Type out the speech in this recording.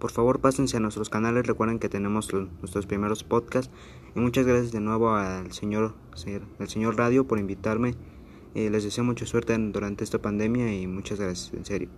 Por favor, pásense a nuestros canales. Recuerden que tenemos nuestros primeros podcasts. Y muchas gracias de nuevo al señor, al señor Radio por invitarme. Eh, les deseo mucha suerte durante esta pandemia y muchas gracias, en serio.